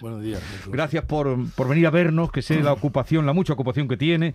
Buenos días. Gracias por, por, venir a vernos, que sé la ocupación, la mucha ocupación que tiene.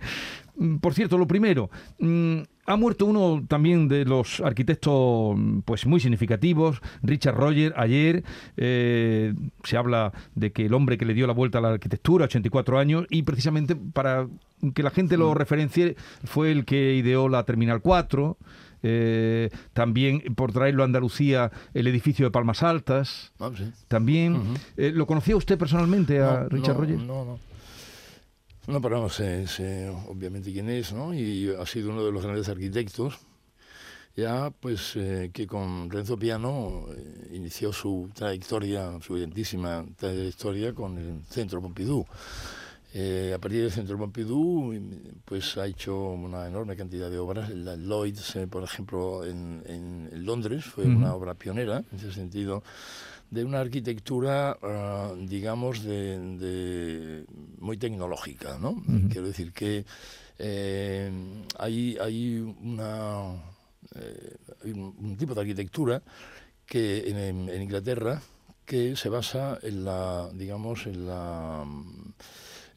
Mm, por cierto, lo primero, mm, ha muerto uno también de los arquitectos pues muy significativos, Richard Roger, ayer. Eh, se habla de que el hombre que le dio la vuelta a la arquitectura, 84 años, y precisamente para que la gente lo referencie, fue el que ideó la Terminal 4. Eh, también por traerlo a Andalucía el edificio de Palmas Altas. Ah, sí. También. Eh, ¿Lo conocía usted personalmente a No, Richard no, Roger? No, no. No, pero no sé, sé obviamente quién es, ¿no? Y ha sido uno de los grandes arquitectos, ya pues eh, que con Renzo Piano eh, inició su trayectoria, su brillantísima trayectoria con el Centro Pompidou. Eh, a partir del Centro Pompidou, pues ha hecho una enorme cantidad de obras. La Lloyds, eh, por ejemplo, en, en Londres, fue una obra pionera en ese sentido de una arquitectura, ah, digamos, de, de muy tecnológica, ¿no? Quiero decir que eh, hay, hay una, un, tipo de arquitectura que en- en Inglaterra que se basa en la, digamos, en la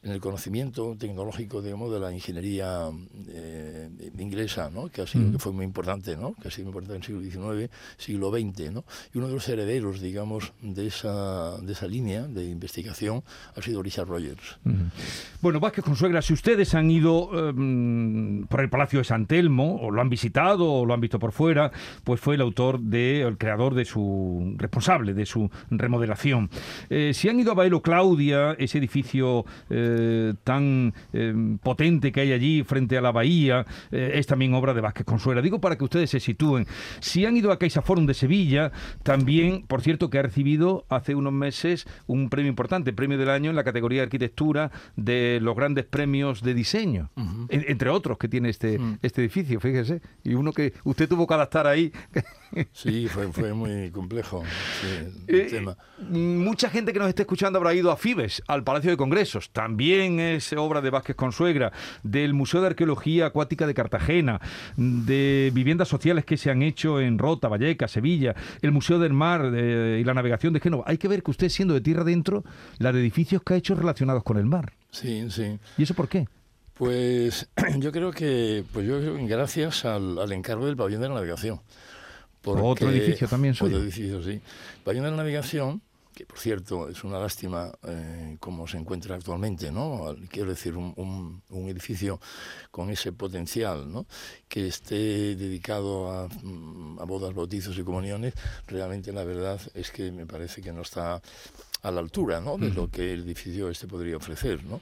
en el conocimiento tecnológico, digamos, de la ingeniería eh, inglesa, ¿no? Que ha sido, Mm. que fue muy importante, ¿no? Que ha sido muy importante en el siglo XIX, siglo XX, ¿no? Y uno de los herederos, digamos, de esa, de esa línea de investigación ha sido Richard Rogers. Ujú. Bueno, Vázquez Consuegra, si ustedes han ido eh, mm, por el Palacio de San Telmo, o lo han visitado, o lo han visto por fuera, pues fue el autor de, el creador de su, responsable de su remodelación. Eh, si han ido a Baelo Claudia, ese edificio eh, tan eh, potente que hay allí frente a la bahía, eh, es también obra de Vázquez Consuegra. Digo para que ustedes se sitúen. Si han ido a Caixa Forum de Sevilla, también, por cierto, que ha recibido hace unos meses un premio importante, premio del año en la categoría de arquitectura de los grandes premios de diseño, en- entre otros que tiene este, Mm. este edificio, fíjese. Y uno que usted tuvo que adaptar ahí. Sí, fue, fue muy complejo sí, el Eh, tema. Mucha gente que nos esté escuchando habrá ido a Fibes, al Palacio de Congresos. También es obra de Vázquez Consuegra, del Museo de Arqueología Acuática de Cartagena, de viviendas sociales que se han hecho en Rota, Vallecas, Sevilla, el Museo del Mar eh, y la Navegación de Génova. Hay que ver que usted, siendo de tierra adentro, la de edificios que ha hecho relacionados con el mar. Sí, sí. ¿Y eso por qué? Pues yo creo que, pues yo gracias al, al encargo del pabellón de la navegación. Otro edificio también suyo. Otro edificio, sí. Pabellón de la navegación, que por cierto es una lástima eh, cómo se encuentra actualmente, ¿no? Quiero decir, un, un- un edificio con ese potencial, ¿no? Que esté dedicado a, mm, a bodas, bautizos y comuniones, realmente la verdad es que me parece que no está a la altura, ¿no? De lo que el edificio este podría ofrecer, ¿no?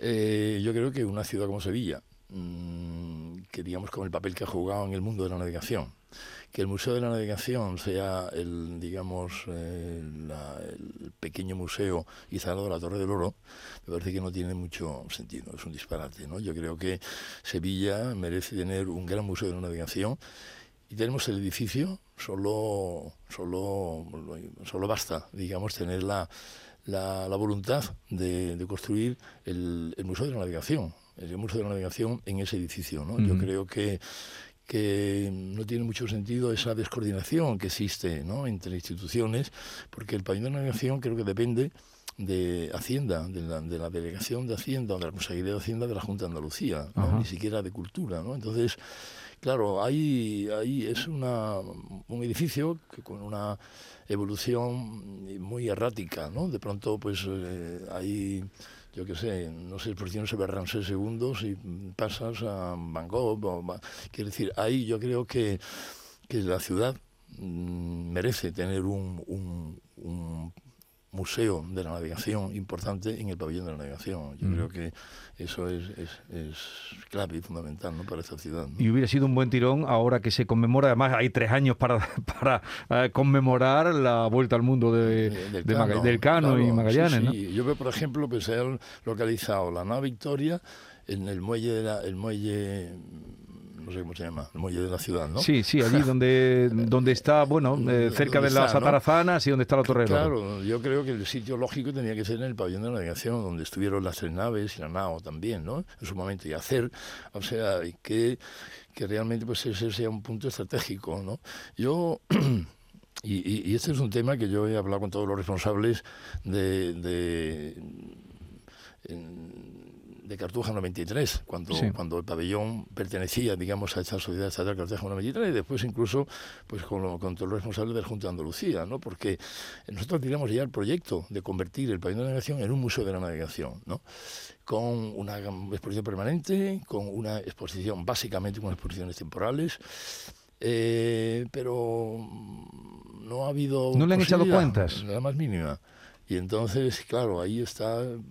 Eh, yo creo que una ciudad como Sevilla, mm, que digamos con el papel que ha jugado en el mundo de la navegación, que el Museo de la Navegación sea el, digamos, eh, la- el pequeño museo instalado de la Torre del Oro, me parece que no tiene mucho sentido, es un disparate, ¿no? Yo creo que Sevilla merece tener un gran museo de la navegación y tenemos el edificio, solo, solo, solo basta, digamos, tener la, la, la voluntad de, de construir el, el Museo de la Navegación, el Museo de la Navegación en ese edificio. ¿no? Yo creo que, que no tiene mucho sentido esa descoordinación que existe ¿no? entre instituciones, porque el pabellón de navegación creo que depende de Hacienda, de la, de la delegación de Hacienda o de la Consejería de Hacienda de la Junta de Andalucía, ni siquiera de Cultura. ¿no? Entonces, claro, ahí, ahí es una, un edificio que con una evolución muy errática, ¿no? De pronto, pues eh, hay, yo qué sé, no sé por qué no se ve Ramsés II si pasas a Van Gogh. o quiero decir, ahí yo creo que, que la ciudad mm, merece tener un, un- un museo de la navegación importante en el pabellón de la navegación. Yo Mm. creo que eso es, es, es clave y fundamental ¿no? para esta ciudad. ¿no? Y hubiera sido un buen tirón ahora que se conmemora, además hay tres años para, para eh, conmemorar la vuelta al mundo de, Eh, de Maga- del Cano y Magallanes, sí, ¿no? sí. Yo veo, por ejemplo, pues se han localizado la nave Victoria en el muelle de la, el muelle, no sé cómo se llama, el muelle de la ciudad, ¿no? Sí, sí, allí donde, donde está, bueno, eh, cerca de las atarazanas y donde está la Torre. Claro, yo creo que el sitio lógico tenía que ser en el pabellón de navegación, donde estuvieron las tres naves y la NAO también, ¿no? En su momento, y hacer, o sea, y que, que realmente pues ese sea un punto estratégico, ¿no? Yo y, este es un tema que yo he hablado con todos los responsables de, de, de Cartuja 93, cuando, cuando el pabellón pertenecía, digamos, a esta sociedad estatal Cartuja 93, y después incluso pues con, con todos los responsables del Junta de Andalucía, ¿no? porque nosotros teníamos ya el proyecto de convertir el pabellón de navegación en un museo de la navegación, ¿no? con una exposición permanente, con una exposición básicamente con exposiciones temporales, eh, pero no ha habido... ¿No le han echado cuentas? Nada más mínima. Y entonces, claro, ahí está el,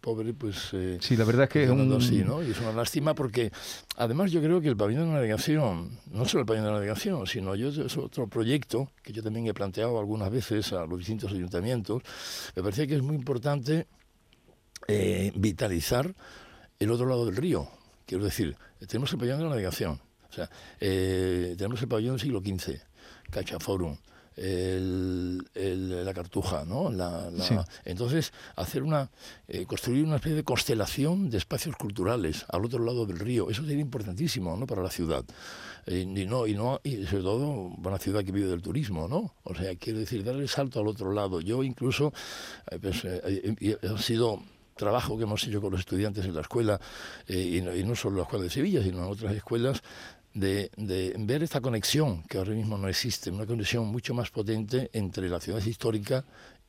pobre, pues... Eh, sí, la verdad es que es un... Así, ¿no? Y es una lástima porque, además, yo creo que el pabellón de navegación, no solo el pabellón de navegación, sino yo es otro proyecto que yo también he planteado algunas veces a los distintos ayuntamientos, me parece que es muy importante eh, vitalizar el otro lado del río. Quiero decir, tenemos el pabellón de la navegación, o sea, eh, tenemos el pabellón del siglo XV, Cachaforum, el, la cartuja, ¿no? La, Entonces, hacer una, eh, construir una especie de constelación de espacios culturales al otro lado del río, eso sería importantísimo, ¿no? Para la ciudad. Eh, y no, y no, y sobre todo una ciudad que vive del turismo, ¿no? O sea, quiero decir, darle el salto al otro lado. Yo incluso, eh, pues, ha sido trabajo que hemos hecho con los estudiantes en la escuela, y, no, y, no, solo en la escuela de Sevilla, sino en otras escuelas, de, ver esta conexión, que ahora mismo no existe, una conexión mucho más potente entre la ciudad histórica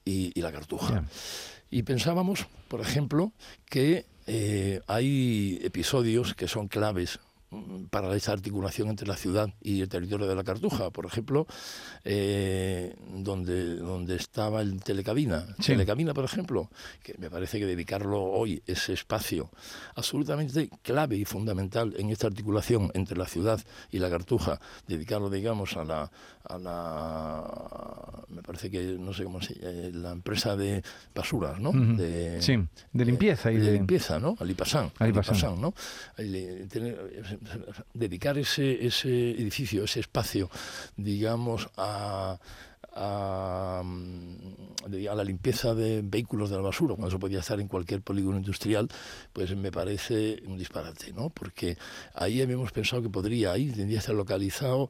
y, la Cartuja. Y pensábamos, por ejemplo, que eh, hay episodios que son claves para esa articulación entre la ciudad y el territorio de la Cartuja. Por ejemplo, eh, donde, donde estaba el telecabina. Telecabina, por ejemplo, que me parece que dedicarlo hoy, ese espacio absolutamente clave y fundamental en esta articulación entre la ciudad y la Cartuja, dedicarlo, digamos, a la, a la me parece que, no sé cómo se llama, eh, la empresa de basuras, ¿no? de, sí, de limpieza. y de, limpieza, ¿no? Alipasán. Alipasán, ¿no? dedicar ese, ese edificio, ese espacio, digamos, a, a, la limpieza de vehículos de la basura, cuando eso podía estar en cualquier polígono industrial, pues me parece un disparate, ¿no? Porque ahí habíamos pensado que podría, ahí tendría que estar localizado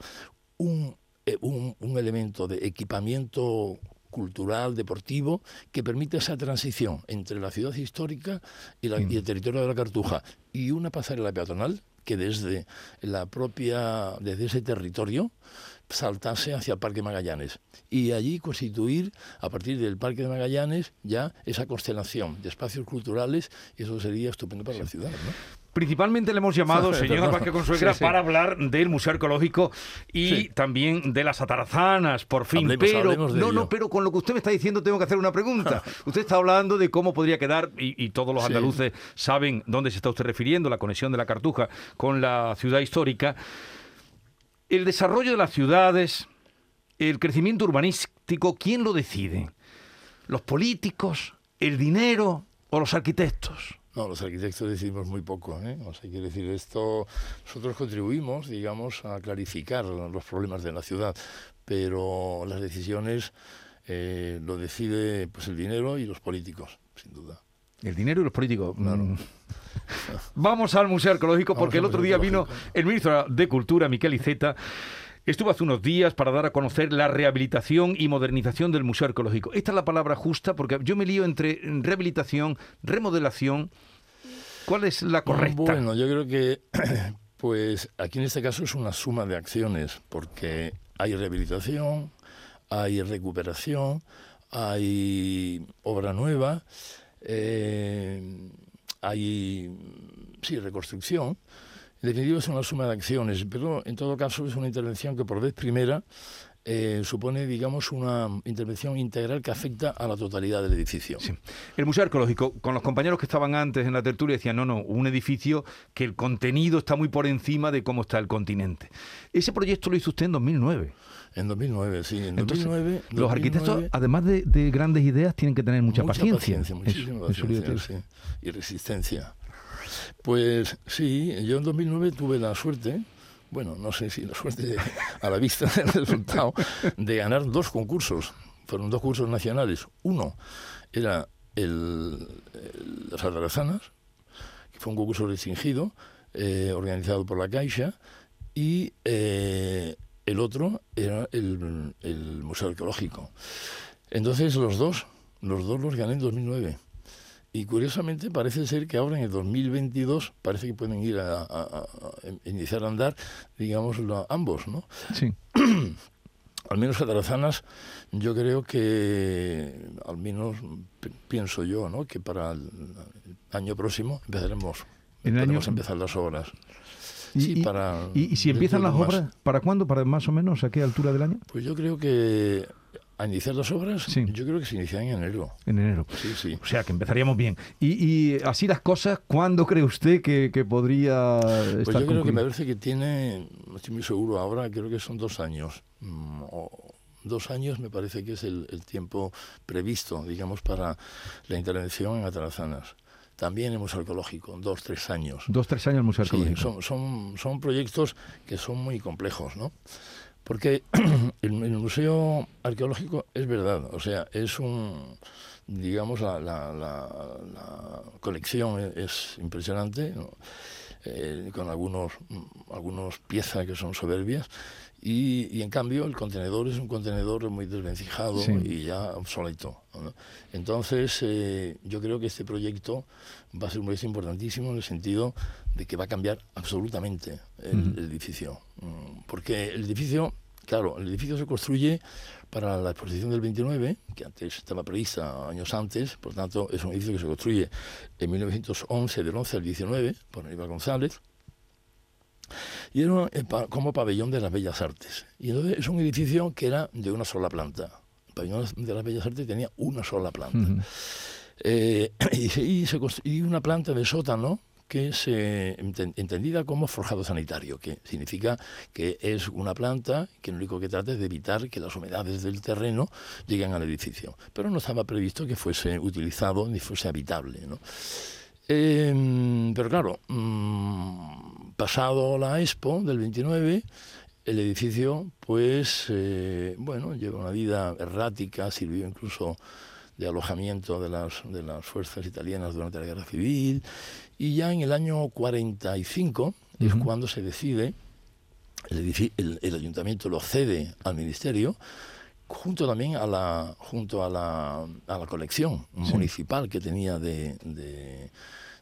un, eh, un, un elemento de equipamiento cultural, deportivo, que permite esa transición entre la ciudad histórica y, la, y el territorio de la Cartuja. Y una pasarela peatonal que desde la propia, desde ese territorio, saltase hacia el Parque Magallanes y allí constituir a partir del Parque de Magallanes ya esa constelación de espacios culturales y eso sería estupendo para la ciudad. Principalmente le hemos llamado, señor Vázquez Consuegra, para hablar del Museo Arqueológico y también de las atarzanas, por fin. pero, no, no, pero con lo que usted me está diciendo tengo que hacer una pregunta. usted está hablando de cómo podría quedar, y, todos los andaluces saben dónde se está usted refiriendo, la conexión de la Cartuja con la ciudad histórica. El desarrollo de las ciudades, el crecimiento urbanístico, ¿quién lo decide? ¿Los políticos? ¿El dinero? ¿O los arquitectos? No, los arquitectos decidimos muy poco. ¿eh? O sea, quiere decir, esto, nosotros contribuimos, digamos, a clarificar los problemas de la ciudad, pero las decisiones eh, lo decide pues el dinero y los políticos, sin duda. El dinero y los políticos. Mm. Vamos al Museo Arqueológico porque el otro día vino el ministro de Cultura, Miquel Iceta, Estuvo hace unos días para dar a conocer la rehabilitación y modernización del Museo Arqueológico. Esta es la palabra justa porque yo me lío entre rehabilitación, remodelación. ¿Cuál es la correcta? Bueno, yo creo que pues aquí en este caso es una suma de acciones porque hay rehabilitación, hay recuperación, hay obra nueva, eh, hay sí reconstrucción. En definitiva es una suma de acciones, pero en todo caso es una intervención que por vez primera eh, supone, digamos, una intervención integral que afecta a la totalidad del edificio. El Museo Arqueológico, con los compañeros que estaban antes en la tertulia, decían, no, no, un edificio que el contenido está muy por encima de cómo está el continente. Ese proyecto lo hizo usted en 2009. En 2009, sí. En 2009, los arquitectos, además de, grandes ideas, tienen que tener mucha, paciencia. muchísima paciencia, y resistencia. Pues sí, yo en 2009 tuve la suerte, bueno, no sé si la suerte a la vista del resultado, de ganar dos concursos. Fueron dos concursos nacionales. Uno era el, las Alarazanas, que fue un concurso restringido, eh, organizado por la Caixa, y eh, el otro era el, el Museo Arqueológico. Entonces los dos, los dos los gané en 2009. Y curiosamente parece ser que ahora en el 2022 parece que pueden ir a, iniciar a andar, digamos, ambos, ¿no? Sí. al menos Catarazanas, yo creo que, al menos pienso yo, ¿no? Que para el año próximo empezaremos, a empezar las obras. Y, sí, para y, si empiezan las obras, ¿para cuándo? ¿Para más o menos a qué altura del año? Pues yo creo que a iniciar las obras, yo creo que se inician en enero. En enero. Sí, sí. O sea, que empezaríamos bien. Y, así las cosas, ¿cuándo cree usted que, podría pues yo creo que me parece que tiene, no estoy muy seguro ahora, creo que son dos años. Mm, dos años me parece que es el, tiempo previsto, digamos, para la intervención en Atarazanas. También en Museo Arqueológico, dos, tres años. Dos, tres años Museo Arqueológico. Sí, son, son, son proyectos que son muy complejos, ¿no? Porque el, Museo Arqueológico es verdad, o sea, es un, digamos, la, la, colección es, impresionante, eh, con algunos, algunos piezas que son soberbias, y, en cambio el contenedor es un contenedor muy desvencijado y ya obsoleto. Entonces, eh, yo creo que este proyecto va a ser un proyecto importantísimo en el sentido de que va a cambiar absolutamente el, edificio. Porque el edificio, claro, el edificio se construye para la exposición del 29, que antes estaba prevista años antes, por tanto es un edificio que se construye en 1911, del 11 al 19, por Aníbal González, y era eh, como pabellón de las Bellas Artes. Y entonces es un edificio que era de una sola planta. El pabellón de las Bellas Artes tenía una sola planta. Eh, y, se, y una planta de sótano que es entendida como forjado sanitario, que significa que es una planta que lo único que trata es de evitar que las humedades del terreno lleguen al edificio. Pero no estaba previsto que fuese utilizado ni fuese habitable. ¿no? Em, pero claro, mm, pasado la Expo del 29, el edificio, pues, eh, bueno, lleva una vida errática, sirvió incluso de alojamiento de las, de las fuerzas italianas durante la Guerra Civil, y ya en el año 45 es cuando se decide, el, el, ayuntamiento lo cede al ministerio, junto también a la, junto a la, a la colección municipal que tenía de,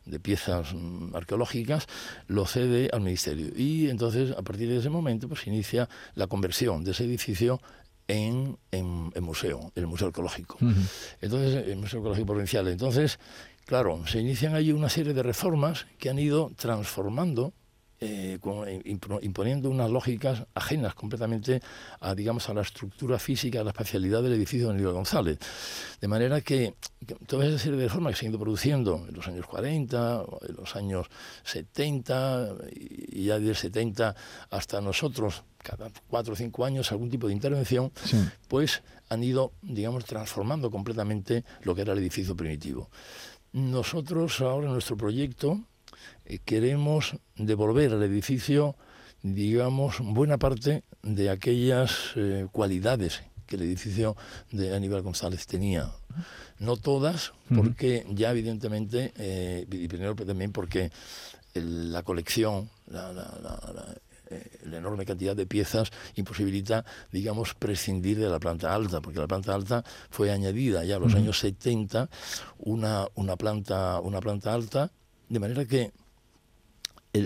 de, piezas mm, arqueológicas, lo cede al ministerio. Y entonces, a partir de ese momento, pues inicia la conversión de ese edificio en, en, museo, el Museo Arqueológico. Entonces, el Museo Arqueológico Provincial. Entonces, claro, se inician allí una serie de reformas que han ido transformando eh, eh, imponiendo unas lógicas ajenas completamente a, digamos, a la estructura física, a la espacialidad del edificio de Aníbal González. De manera que, toda esa serie de reformas que se han ido produciendo en los años 40, en los años 70, y ya del 70 hasta nosotros, cada cuatro o cinco años, algún tipo de intervención, pues han ido, digamos, transformando completamente lo que era el edificio primitivo. Nosotros ahora en nuestro proyecto queremos devolver al edificio, digamos, buena parte de aquellas eh, cualidades que el edificio de Aníbal González tenía. No todas, porque ya evidentemente, eh, y primero también porque la colección, la, enorme cantidad de piezas imposibilita, digamos, prescindir de la planta alta, porque la planta alta fue añadida ya en los años 70 una, una, planta, una planta alta, de manera que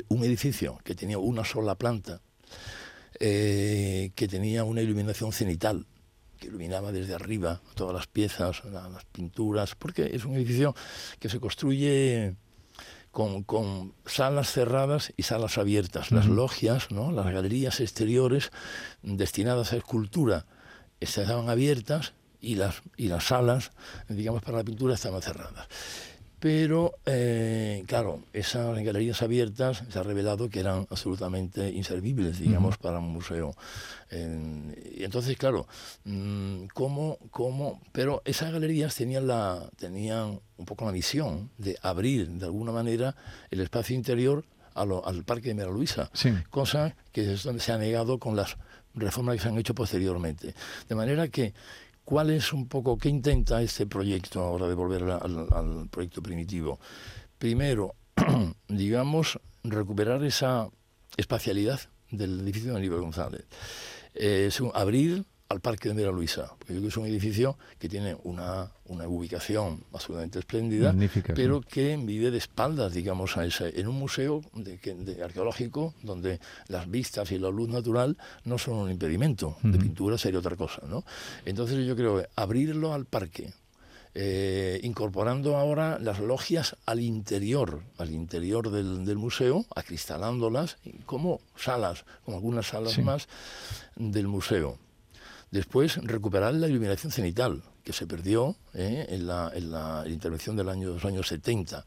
un edificio que tenía una sola planta, eh, que tenía una iluminación cenital, que iluminaba desde arriba todas las piezas, las pinturas, porque es un edificio que se construye con, salas cerradas y salas abiertas. Las logias, ¿no? las galerías exteriores destinadas a escultura estaban abiertas y las, y las salas, digamos, para la pintura estaban cerradas. Pero, eh, claro, esas galerías abiertas se ha revelado que eran absolutamente inservibles, digamos, para un museo. y entonces, claro, mm, ¿cómo, ¿cómo? Pero esas galerías tenían, la, tenían un poco la misión de abrir, de alguna manera, el espacio interior al Parque de Mera Luisa, cosa que se ha negado con las reformas que se han hecho posteriormente. De manera que ¿Cuál es un poco, qué intenta este proyecto ahora de volver al, proyecto primitivo? Primero, digamos, recuperar esa espacialidad del edificio de Aníbal González. es abrir al Parque de Mira Luisa, porque yo creo que es un edificio que tiene una, una ubicación absolutamente espléndida, pero que vive de espaldas, digamos, a ese, en un museo de, arqueológico donde las vistas y la luz natural no son un impedimento, de pintura sería otra cosa, ¿no? Entonces yo creo que abrirlo al parque, eh, incorporando ahora las logias al interior, al interior del, museo, acristalándolas como salas, como algunas salas más del museo. Después, recuperar la iluminación cenital, que se perdió eh, en, la, intervención del año, los años 70.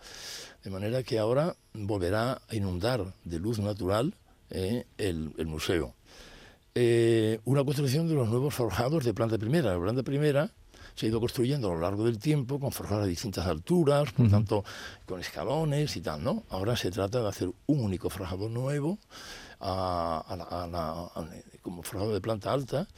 De manera que ahora volverá a inundar de luz natural eh, el, museo. Eh, una construcción de los nuevos forjados de planta primera. La planta primera se ha ido construyendo a lo largo del tiempo con forjados a distintas alturas, por tanto con escalones y tal, ¿no? Ahora se trata de hacer un único forjador nuevo como forjado de planta alta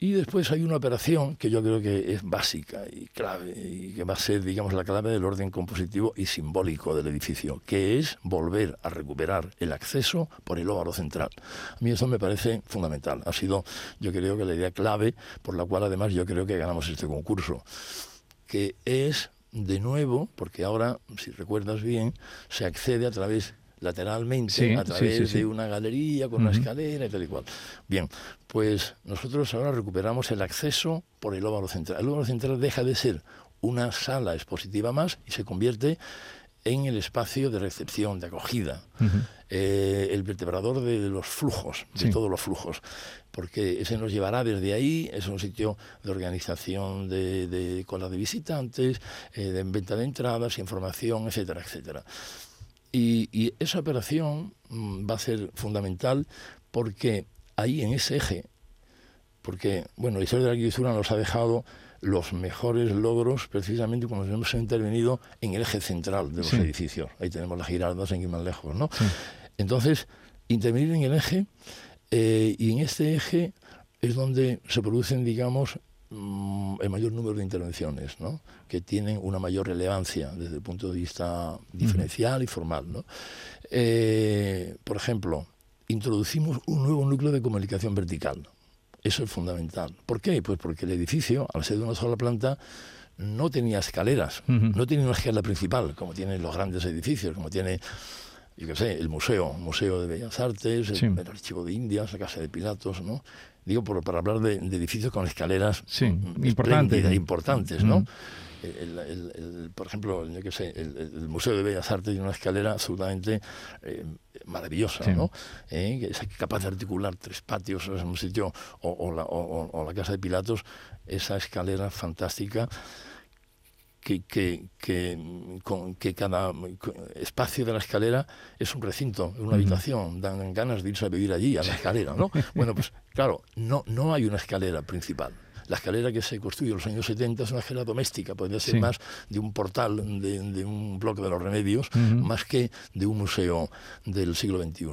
y después hay una operación que yo creo que es básica y clave, y que va a ser, digamos, la clave del orden compositivo y simbólico del edificio, que es volver a recuperar el acceso por el óvalo central. A mí eso me parece fundamental. Ha sido, yo creo que la idea clave por la cual además yo creo que ganamos este concurso, que es de nuevo, porque ahora, si recuerdas bien, se accede a través lateralmente a través de una galería con una escalera y tal y cual. Bien, pues nosotros ahora recuperamos el acceso por el óvalo central. El óvalo central deja de ser una sala expositiva más y se convierte en el espacio de recepción, de acogida, eh, el vertebrador de los flujos, de todos los flujos, porque ese nos llevará desde ahí, es un sitio de organización de, de cola de visitantes, eh, de venta de entradas, información, etcétera, etcétera. Y, esa operación mm, va a ser fundamental porque ahí en ese eje, porque, bueno, la historia de la arquitectura nos ha dejado los mejores logros precisamente cuando hemos intervenido en el eje central de los edificios. Ahí tenemos las giraldas en más lejos, ¿no? Entonces, intervenir en el eje eh, y en este eje es donde se producen, digamos, el mayor número de intervenciones, ¿no? que tienen una mayor relevancia desde el punto de vista diferencial y formal. ¿no? Eh, por ejemplo, introducimos un nuevo núcleo de comunicación vertical. Eso es fundamental. ¿Por qué? Pues porque el edificio, al ser de una sola planta, no tenía escaleras, no tenía una escalera principal, como tienen los grandes edificios, como tiene yo qué sé, el museo, el Museo de Bellas Artes, el, el, Archivo de Indias, la Casa de Pilatos, ¿no? digo, por, para hablar de, edificios con escaleras importantes, importantes ¿no? por ejemplo, yo sé, el, Museo de Bellas Artes tiene una escalera absolutamente eh, maravillosa, ¿no? Eh, que es capaz de articular tres patios en un sitio, o, la, o, la, Casa de Pilatos, esa escalera fantástica que, que, que, con, que cada espacio de la escalera es un recinto, una habitación, dan ganas de irse a vivir allí, a la escalera, ¿no? bueno, pues claro, no, no hay una escalera principal. La escalera que se construyó en los años 70 es una escalera doméstica, podría ser más de un portal, de, un bloque de los remedios, más que de un museo del siglo XXI.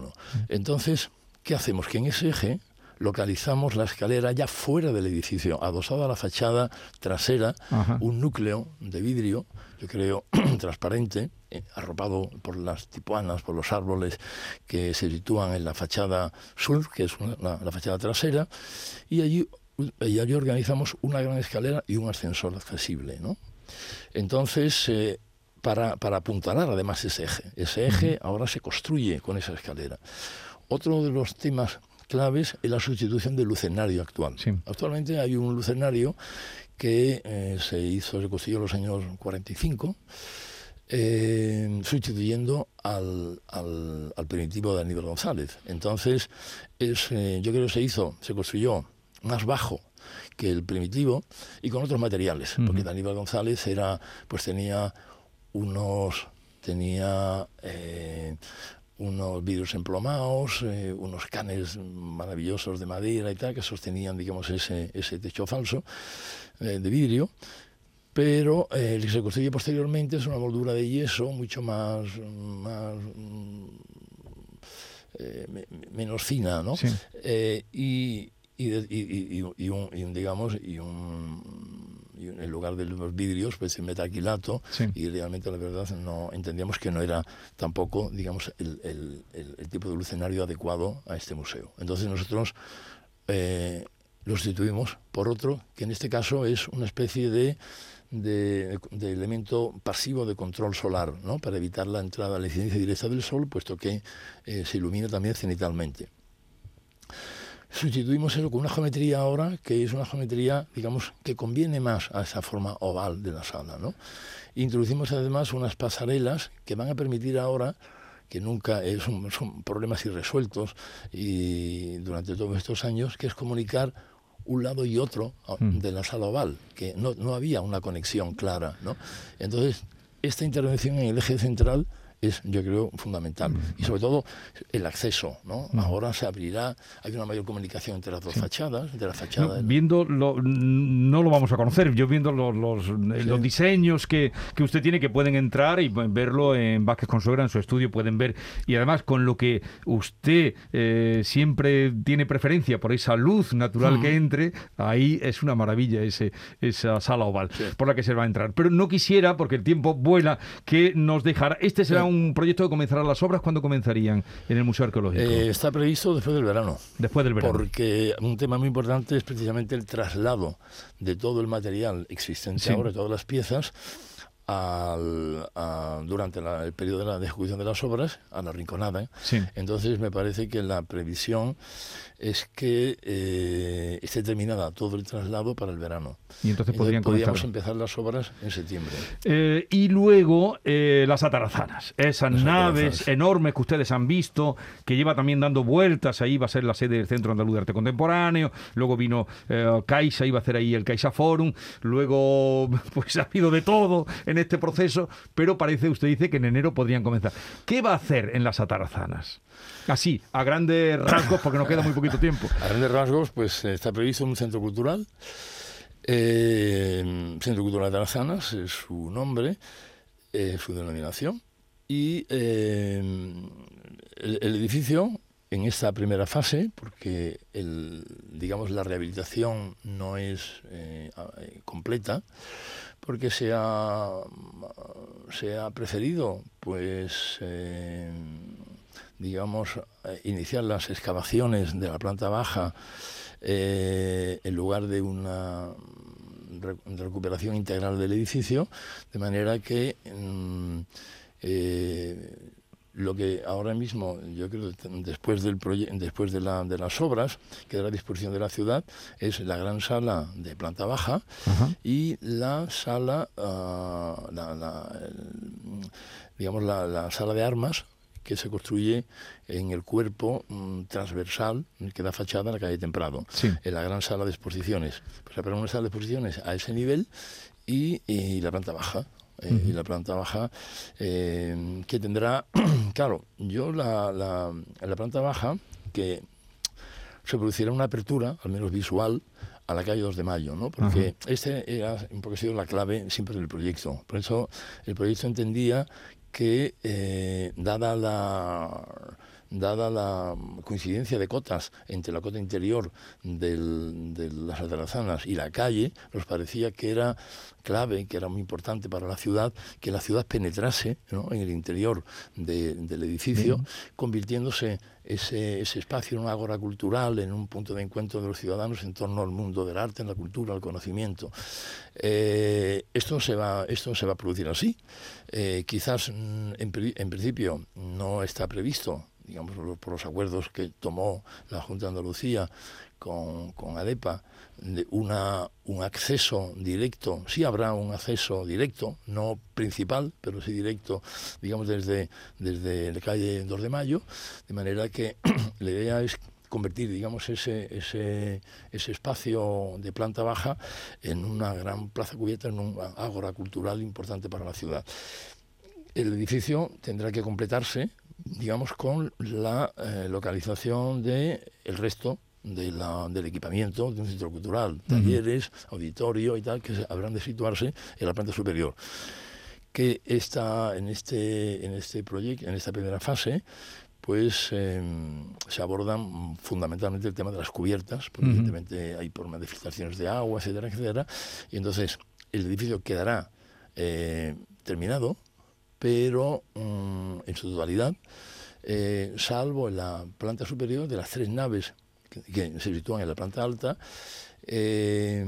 Entonces, ¿qué hacemos? Que en ese eje localizamos la escalera ya fuera del edificio, adosada a la fachada trasera, un núcleo de vidrio, yo creo transparente, eh, arropado por las tipuanas, por los árboles que se sitúan en la fachada sur, que es la, fachada trasera, y allí, allí organizamos una gran escalera y un ascensor accesible. ¿no? Entonces, eh, para, para apuntalar además ese eje, ese eje ahora se construye con esa escalera. Otro de los temas claves es la sustitución del lucenario actual. Actualmente hay un lucenario que eh, se hizo, se construyó en los años 45, eh, sustituyendo al, al, primitivo de Aníbal González. Entonces, es, eh, yo creo que se hizo, se construyó más bajo que el primitivo y con otros materiales, porque Aníbal González era, pues tenía unos tenía unos vidrios emplomados, eh, unos canes maravillosos de madera y tal, que sostenían, digamos, ese, ese techo falso eh, de vidrio. Pero eh, el que se construye posteriormente es una moldura de yeso mucho más, más menos fina, ¿no? y, y, y, y, un, digamos, y un, en lugar de los vidrios, pues en metaquilato, y realmente la verdad no entendíamos que no era tampoco, digamos, el, el, el, tipo de lucenario adecuado a este museo. Entonces nosotros eh, lo sustituimos por otro que en este caso es una especie de, de, elemento pasivo de control solar, ¿no? para evitar la entrada, la incidencia directa del sol, puesto que eh, se ilumina también cenitalmente. Sustituimos eso con una geometría ahora que es una geometría, digamos, que conviene más a esa forma oval de la sala. ¿no? Introducimos además unas pasarelas que van a permitir ahora que nunca son, son problemas irresueltos y durante todos estos años, que es comunicar un lado y otro ah, mm. de la sala oval, que no, no había una conexión clara. ¿no? Entonces, esta intervención en el eje central es, yo creo, fundamental. Y sobre todo el acceso, ¿no? Ahora se abrirá, hay una mayor comunicación entre las dos fachadas, entre la fachada... viendo, lo, no lo vamos a conocer, yo viendo los, los, los diseños que, que, usted tiene que pueden entrar y verlo en Vázquez Consuegra, en su estudio, pueden ver, y además con lo que usted eh, siempre tiene preferencia por esa luz natural que mm. entre, ahí es una maravilla ese, esa sala oval por la que se va a entrar. Pero no quisiera, porque el tiempo vuela, que nos dejara... Este será un proyecto que comenzará las obras? ¿Cuándo comenzarían en el Museo Arqueológico? Eh, está previsto después del verano. Después del verano. Porque un tema muy importante es precisamente el traslado de todo el material existente ahora, de todas las piezas, al, durante el periodo de la ejecución de las obras a la rinconada. Entonces me parece que la previsión es que eh, esté terminada todo el traslado para el verano. Y entonces, podríamos empezar las obras en septiembre. Eh, y luego eh, las atarazanas, esas naves enormes que ustedes han visto, que lleva también dando vueltas, ahí va a ser la sede del Centro Andaluz de Arte Contemporáneo, luego vino Caixa, iba a hacer ahí el Caixa Forum, luego pues ha habido de todo en este proceso, pero parece, usted dice que en enero podrían comenzar. ¿Qué va a hacer en las atarazanas? Así, a grandes rasgos, porque nos queda muy poquito tiempo. A grandes rasgos, pues está previsto un centro cultural. Eh, centro Cultural de es su nombre, eh, su denominación. Y eh, el, edificio, en esta primera fase, porque el, digamos la rehabilitación no es completa, porque se ha, se ha preferido pues digamos, eh, iniciar las excavaciones de la planta baja eh, en lugar de una recuperación integral del edificio, de manera que mm, eh, lo que ahora mismo, yo creo, después, del después de, la, de las obras, queda a disposición de la ciudad, es la gran sala de planta baja y la sala, ah, digamos, la, sala de armas que se construye en el cuerpo mm, transversal que da fachada a la calle Temprado, en la gran sala de exposiciones. Pues habrá una sala de exposiciones a ese nivel y, la planta baja. Eh, y la planta baja eh, que tendrá, claro, yo la, la, la planta baja que se producirá una apertura, al menos visual, a la calle 2 de Mayo, ¿no? Porque este era un poco sido la clave siempre del proyecto. Por eso el proyecto entendía que, eh, dada la dada la coincidencia de cotas entre la cota interior de las atarazanas y la calle, nos parecía que era clave, que era muy importante para la ciudad, que la ciudad penetrase en el interior del edificio, convirtiéndose ese, ese, espacio en una agora cultural, en un punto de encuentro de los ciudadanos en torno al mundo del arte, en la cultura, al conocimiento. Eh, esto, se va, esto se va a producir así. Eh, quizás mm, en, en principio no está previsto digamos, por los acuerdos que tomó la Junta de Andalucía con, con ADEPA, de una, un acceso directo, sí habrá un acceso directo, no principal, pero sí directo, digamos, desde, desde la calle 2 de Mayo, de manera que la idea es convertir, digamos, ese, ese, ese espacio de planta baja en una gran plaza cubierta, en un ágora cultural importante para la ciudad. El edificio tendrá que completarse digamos, con la eh, localización del el resto de la, del equipamiento de un centro cultural, talleres, auditorio y tal, que habrán de situarse en la planta superior. Que está en este, en este proyecto, en esta primera fase, pues em, se abordan fundamentalmente el tema de las cubiertas, porque evidentemente hay problemas de filtraciones de agua, etcétera, etcétera. Y entonces el edificio quedará eh, terminado, pero mm, en su totalidad, eh, salvo en la planta superior de las tres naves que, que se sitúan en la planta alta, eh,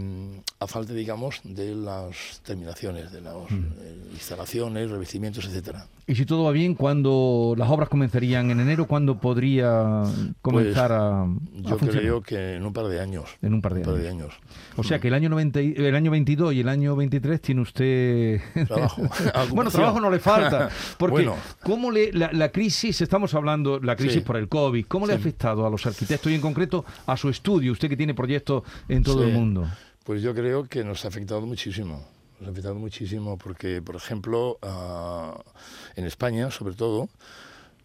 a falta, digamos, de las terminaciones, de las eh, instalaciones, revestimientos, etcétera. Y si todo va bien, ¿cuándo las obras comenzarían en enero? ¿Cuándo podría comenzar a, a Yo funcionar? creo que en un par de años. En un par de Un par años. de años. O sea que el año, 90, y- el año 22 y el año 23 tiene usted... Trabajo. bueno, trabajo no le falta. Porque Bueno. ¿cómo le, la, la crisis, estamos hablando, la crisis Sí. por el COVID, ¿cómo le ha afectado a los arquitectos y en concreto a su estudio? Usted que tiene proyectos en todo Sí. el mundo. Pues yo creo que nos ha afectado muchísimo. Nos ha afectado muchísimo porque, por ejemplo, ah, en España, sobre todo,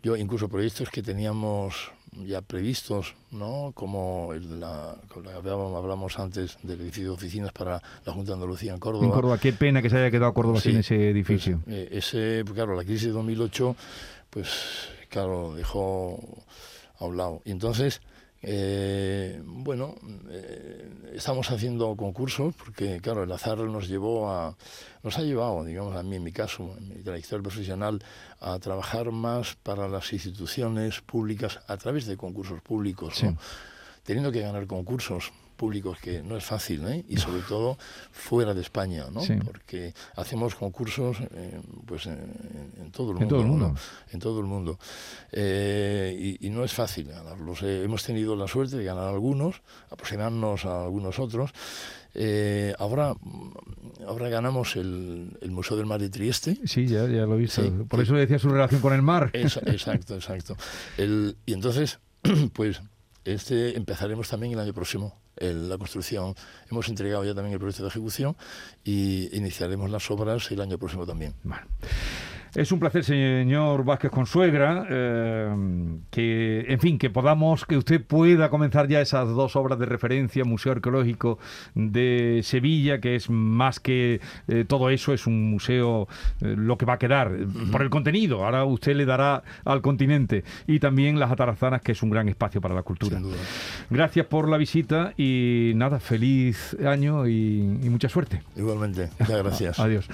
yo incluso proyectos que teníamos ya previstos, ¿no? Como el la, hablábamos, hablamos antes del edificio de oficinas para la Junta de Andalucía en Córdoba. En Córdoba, qué pena que se haya quedado Córdoba Sí, sin ese edificio. Pues, eh, ese, pues, claro, la crisis de 2008, pues claro, dejó a un lado. Y entonces, eh, bueno, eh, estamos haciendo concursos porque, claro, el azar nos llevó a, nos ha llevado, digamos, a mí en mi caso, en mi trayectoria profesional, a trabajar más para las instituciones públicas a través de concursos públicos, Sí. ¿no? teniendo que ganar concursos públicos que no es fácil, ¿eh? y sobre todo fuera de España, ¿no? Sí. porque hacemos concursos eh, pues en, en todo el En mundo, todo el mundo. ¿no? en todo el mundo Eh, y, y no es fácil ganarlos. Hemos tenido la suerte de ganar algunos, aproximarnos a algunos otros. Eh, ahora, ahora ganamos el, el Museo del Mar de Trieste. Sí, ya, ya lo he visto. Sí, Por sí. eso decía su relación con el mar. Esa- exacto, exacto. El- y entonces, pues, este empezaremos también el año próximo el- la construcción. Hemos entregado ya también el proyecto de ejecución y iniciaremos las obras el año próximo también. Es un placer, señor Vázquez Consuegra, eh, que, en fin, que podamos, que usted pueda comenzar ya esas dos obras de referencia, Museo Arqueológico de Sevilla, que es más que eh, todo eso, es un museo eh, lo que va a quedar por el contenido. Ahora usted le dará al continente y también las Atarazanas, que es un gran espacio para la cultura. Sin duda. Gracias por la visita y nada, feliz año y, y mucha suerte. Igualmente. Muchas gracias. Adiós.